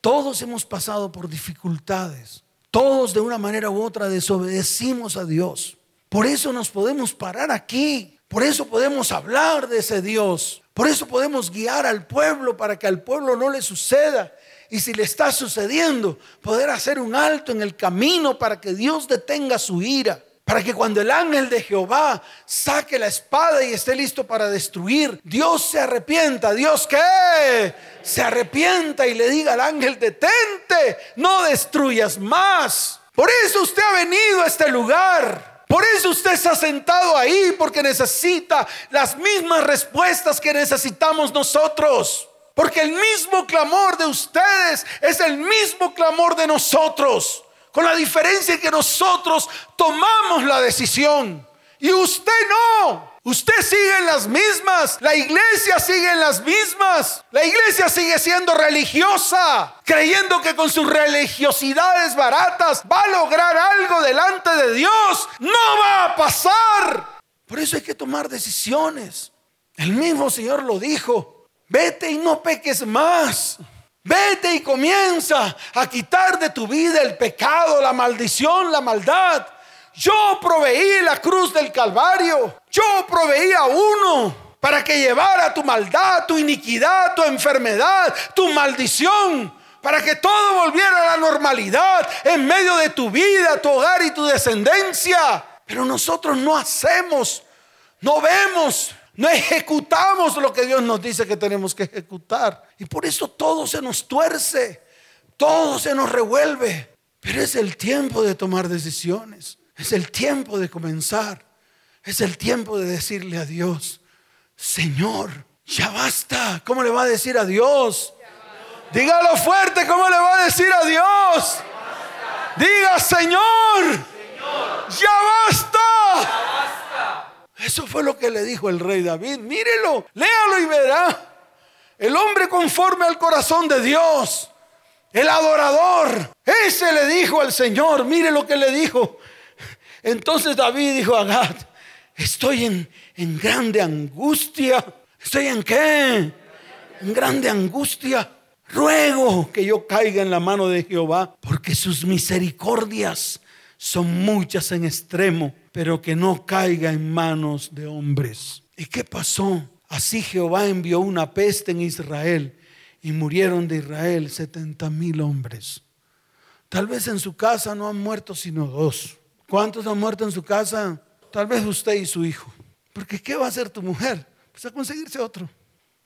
todos hemos pasado por dificultades. Todos de una manera u otra desobedecimos a Dios. Por eso nos podemos parar aquí. Por eso podemos hablar de ese Dios. Por eso podemos guiar al pueblo para que al pueblo no le suceda y si le está sucediendo, poder hacer un alto en el camino para que Dios detenga su ira. Para que cuando el ángel de Jehová saque la espada y esté listo para destruir, Dios se arrepienta. Dios que se arrepienta y le diga al ángel, detente, no destruyas más. Por eso usted ha venido a este lugar. Por eso usted está sentado ahí, porque necesita las mismas respuestas que necesitamos nosotros. Porque el mismo clamor de ustedes es el mismo clamor de nosotros. Con la diferencia que nosotros tomamos la decisión. Y usted no. Usted sigue en las mismas. La iglesia sigue en las mismas. La iglesia sigue siendo religiosa, creyendo que con sus religiosidades baratas va a lograr algo delante de Dios. No va a pasar. Por eso hay que tomar decisiones. El mismo Señor lo dijo. Vete y no peques más. Vete y comienza a quitar de tu vida el pecado, la maldición, la maldad. Yo proveí la cruz del Calvario. Yo proveí a uno para que llevara tu maldad, tu iniquidad, tu enfermedad, tu maldición. Para que todo volviera a la normalidad en medio de tu vida, tu hogar y tu descendencia. Pero nosotros no hacemos, no vemos, no ejecutamos lo que Dios nos dice que tenemos que ejecutar. Y por eso todo se nos tuerce, todo se nos revuelve. Pero es el tiempo de tomar decisiones. Es el tiempo de comenzar. Es el tiempo de decirle a Dios, Señor, ya basta. ¿Cómo le va a decir a Dios? Dígalo fuerte, ¿cómo le va a decir a Dios? Diga, Señor, ya basta. Eso fue lo que le dijo el rey David. Mírelo, léalo y verá. El hombre conforme al corazón de Dios. El adorador. Ese le dijo al Señor. Mire lo que le dijo. Entonces David dijo a Gad, estoy en, en grande angustia. ¿Estoy en qué? En grande angustia. Ruego que yo caiga en la mano de Jehová, porque sus misericordias son muchas en extremo pero que no caiga en manos de hombres. ¿Y qué pasó? Así Jehová envió una peste en Israel y murieron de Israel 70 mil hombres. Tal vez en su casa no han muerto sino dos. ¿Cuántos han muerto en su casa? Tal vez usted y su hijo. Porque ¿qué va a hacer tu mujer? Pues a conseguirse otro.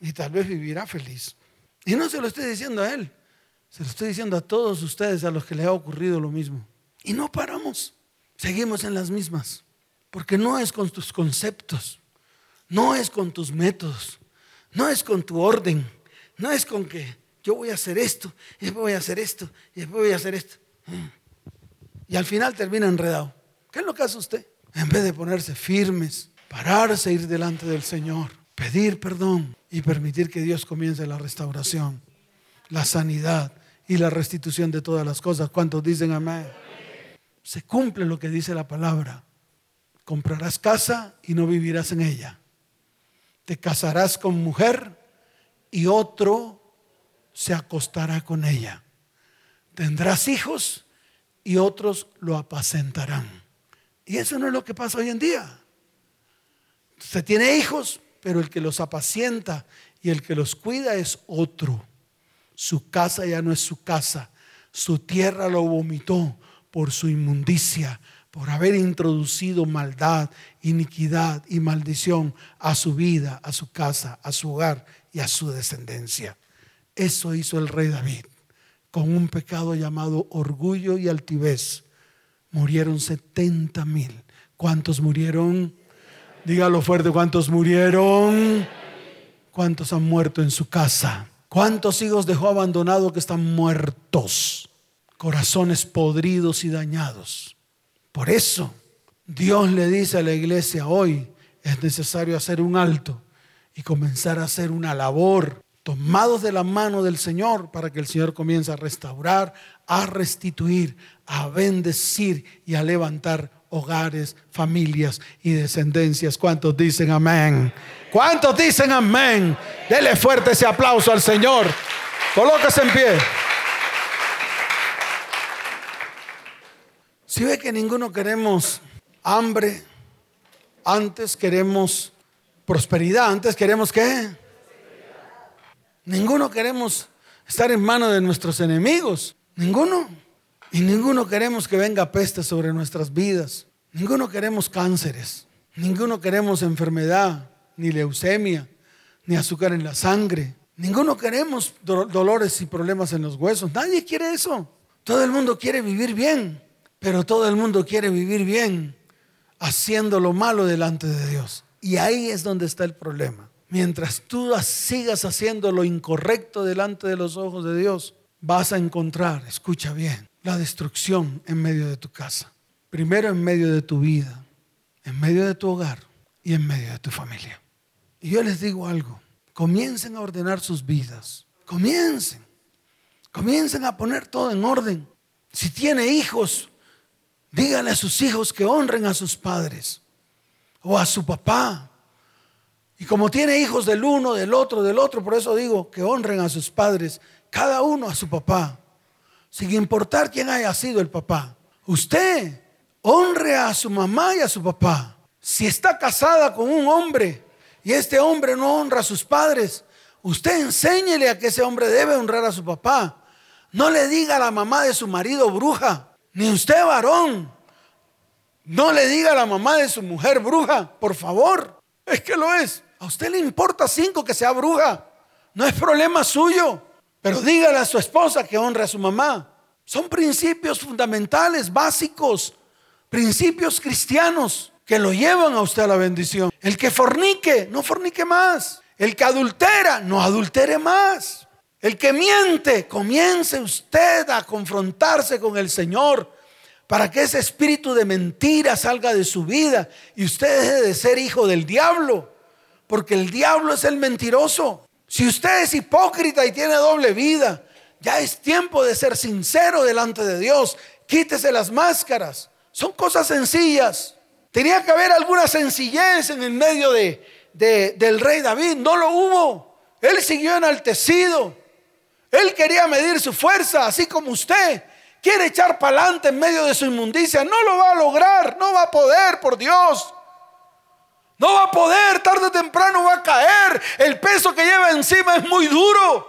Y tal vez vivirá feliz. Y no se lo estoy diciendo a él. Se lo estoy diciendo a todos ustedes a los que les ha ocurrido lo mismo. Y no paramos. Seguimos en las mismas. Porque no es con tus conceptos, no es con tus métodos, no es con tu orden, no es con que yo voy a hacer esto, y después voy a hacer esto, y después voy a hacer esto. Y al final termina enredado. ¿Qué es lo que hace usted? En vez de ponerse firmes, pararse, ir delante del Señor, pedir perdón y permitir que Dios comience la restauración, la sanidad y la restitución de todas las cosas. ¿Cuántos dicen amén? Se cumple lo que dice la palabra. Comprarás casa y no vivirás en ella. Te casarás con mujer y otro se acostará con ella. Tendrás hijos y otros lo apacentarán. Y eso no es lo que pasa hoy en día. Usted tiene hijos, pero el que los apacienta y el que los cuida es otro. Su casa ya no es su casa. Su tierra lo vomitó por su inmundicia, por haber introducido maldad, iniquidad y maldición a su vida, a su casa, a su hogar y a su descendencia. Eso hizo el rey David con un pecado llamado orgullo y altivez. Murieron 70 mil. ¿Cuántos murieron? Dígalo fuerte, ¿cuántos murieron? ¿Cuántos han muerto en su casa? ¿Cuántos hijos dejó abandonado que están muertos? Corazones podridos y dañados. Por eso Dios le dice a la iglesia hoy, es necesario hacer un alto y comenzar a hacer una labor tomados de la mano del Señor para que el Señor comience a restaurar, a restituir, a bendecir y a levantar hogares, familias y descendencias. ¿Cuántos dicen amén? ¿Cuántos dicen amén? Dele fuerte ese aplauso al Señor. Colóquese en pie. Si ve que ninguno queremos hambre, antes queremos prosperidad, antes queremos qué? Ninguno queremos estar en manos de nuestros enemigos, ninguno. Y ninguno queremos que venga peste sobre nuestras vidas. Ninguno queremos cánceres, ninguno queremos enfermedad, ni leucemia, ni azúcar en la sangre. Ninguno queremos dolores y problemas en los huesos. Nadie quiere eso. Todo el mundo quiere vivir bien. Pero todo el mundo quiere vivir bien haciendo lo malo delante de Dios. Y ahí es donde está el problema. Mientras tú sigas haciendo lo incorrecto delante de los ojos de Dios, vas a encontrar, escucha bien, la destrucción en medio de tu casa. Primero en medio de tu vida. en medio de tu hogar y en medio de tu familia. Y yo les digo algo, comiencen a ordenar sus vidas, comiencen, comiencen a poner todo en orden. Si tiene hijos, díganle a sus hijos que honren a sus padres o a su papá. Y como tiene hijos del uno, del otro, del otro, por eso digo que honren a sus padres, cada uno a su papá, sin importar quién haya sido el papá. Usted honre a su mamá y a su papá. Si está casada con un hombre y este hombre no honra a sus padres, usted enséñele a que ese hombre debe honrar a su papá. No le diga a la mamá de su marido bruja, ni usted varón. No le diga a la mamá de su mujer bruja, por favor. Es que lo es. A usted le importa cinco que sea bruja. No es problema suyo. Pero dígale a su esposa que honre a su mamá. Son principios fundamentales, básicos, principios cristianos que lo llevan a usted a la bendición. El que fornique, no fornique más. El que adultera, no adultere más. El que miente, comience usted a confrontarse con el Señor para que ese espíritu de mentira salga de su vida y usted deje de ser hijo del diablo, porque el diablo es el mentiroso. Si usted es hipócrita y tiene doble vida, ya es tiempo de ser sincero delante de Dios. Quítese las máscaras. Son cosas sencillas. Tenía que haber alguna sencillez en el medio de, del rey David. No lo hubo. Él siguió enaltecido. Él quería medir su fuerza, así como usted quiere echar para adelante en medio de su inmundicia. No lo va a lograr, no va a poder, por Dios. No va a poder, tarde o temprano va a caer. El peso que lleva encima es muy duro.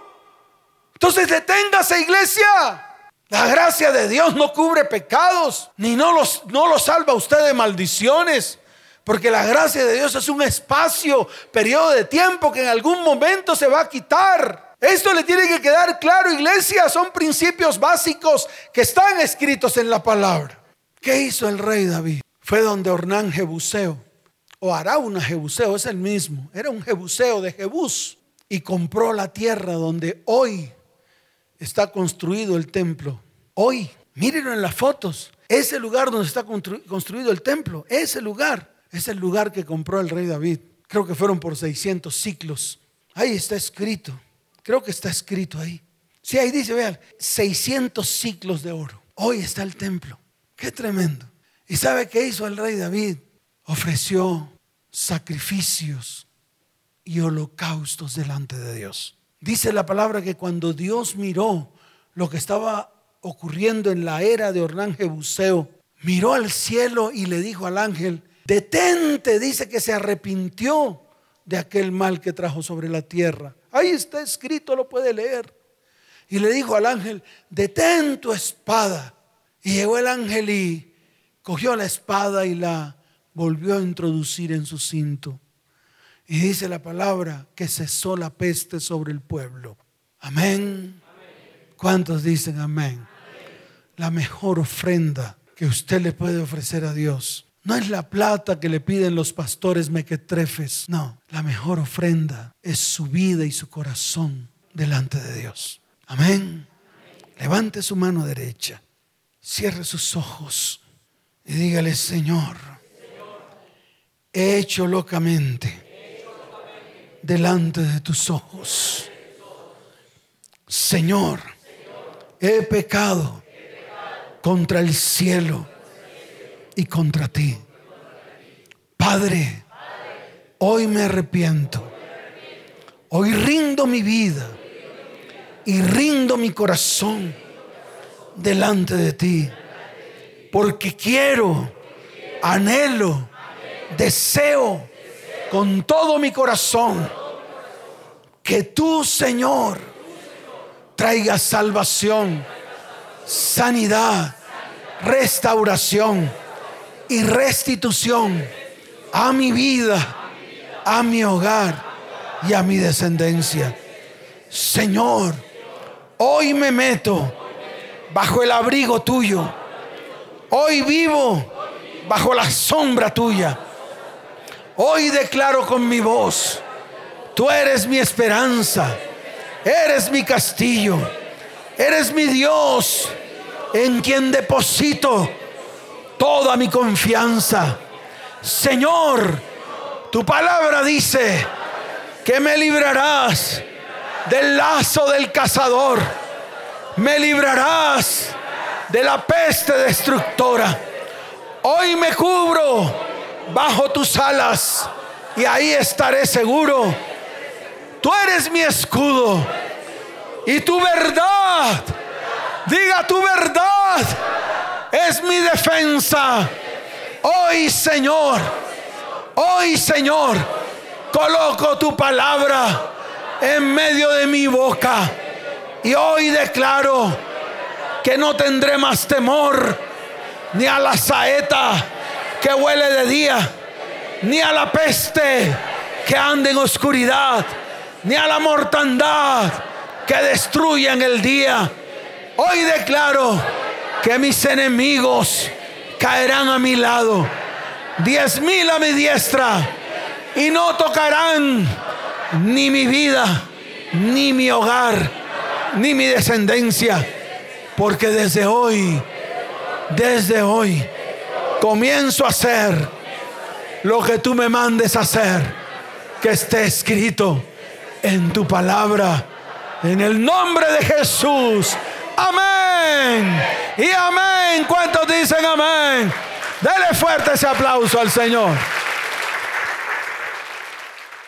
Entonces deténgase, iglesia. La gracia de Dios no cubre pecados, ni no los, no los salva usted de maldiciones. Porque la gracia de Dios es un espacio, periodo de tiempo que en algún momento se va a quitar. Esto le tiene que quedar claro, iglesia. Son principios básicos que están escritos en la palabra. ¿Qué hizo el rey David? Fue donde Ornán Jebuseo, o Arauna Jebuseo, es el mismo. Era un Jebuseo de Jebús. Y compró la tierra donde hoy está construido el templo. Hoy, mírenlo en las fotos. Ese lugar donde está construido el templo, ese lugar es el lugar que compró el rey David. Creo que fueron por 600 ciclos. Ahí está escrito. Creo que está escrito ahí. Sí, ahí dice, vean, 600 ciclos de oro. Hoy está el templo. Qué tremendo. ¿Y sabe qué hizo el rey David? Ofreció sacrificios y holocaustos delante de Dios. Dice la palabra que cuando Dios miró lo que estaba ocurriendo en la era de Ornán Jebuseo, miró al cielo y le dijo al ángel, detente, dice que se arrepintió de aquel mal que trajo sobre la tierra. Ahí está escrito, lo puede leer. Y le dijo al ángel, detén tu espada. Y llegó el ángel y cogió la espada y la volvió a introducir en su cinto. Y dice la palabra que cesó la peste sobre el pueblo. Amén. ¿Cuántos dicen amén? La mejor ofrenda que usted le puede ofrecer a Dios no es la plata que le piden los pastores mequetrefes. No, la mejor ofrenda es su vida y su corazón delante de Dios. Amén. Levante su mano derecha, cierre sus ojos y dígale, Señor, he hecho locamente delante de tus ojos. Señor, he pecado contra el cielo y contra ti. Padre, hoy me arrepiento. Hoy rindo mi vida y rindo mi corazón delante de ti. Porque quiero, anhelo, deseo con todo mi corazón que tú, Señor, traigas salvación, sanidad, restauración y restitución a mi vida, a mi hogar y a mi descendencia. Señor, hoy me meto bajo el abrigo tuyo. Hoy vivo bajo la sombra tuya Hoy declaro con mi voz, tú eres mi esperanza, eres mi castillo, eres mi Dios en quien deposito toda mi confianza. Señor, tu palabra dice que me librarás del lazo del cazador. Me librarás de la peste destructora. Hoy me cubro bajo tus alas y ahí estaré seguro. Tú eres mi escudo y tu verdad, diga tu verdad, es mi defensa. Hoy Señor, hoy Señor, coloco tu palabra en medio de mi boca y hoy declaro que no tendré más temor ni a la saeta que huele de día, ni a la peste que anda en oscuridad, ni a la mortandad que destruye en el día. Hoy declaro que mis enemigos caerán a mi lado, diez mil a mi diestra, y no tocarán ni mi vida, ni mi hogar, ni mi descendencia, porque desde hoy, desde hoy, comienzo a hacer lo que tú me mandes hacer, que esté escrito en tu palabra. En el nombre de Jesús. Amén. Y amén. ¿Cuántos dicen amén? Dele fuerte ese aplauso al Señor.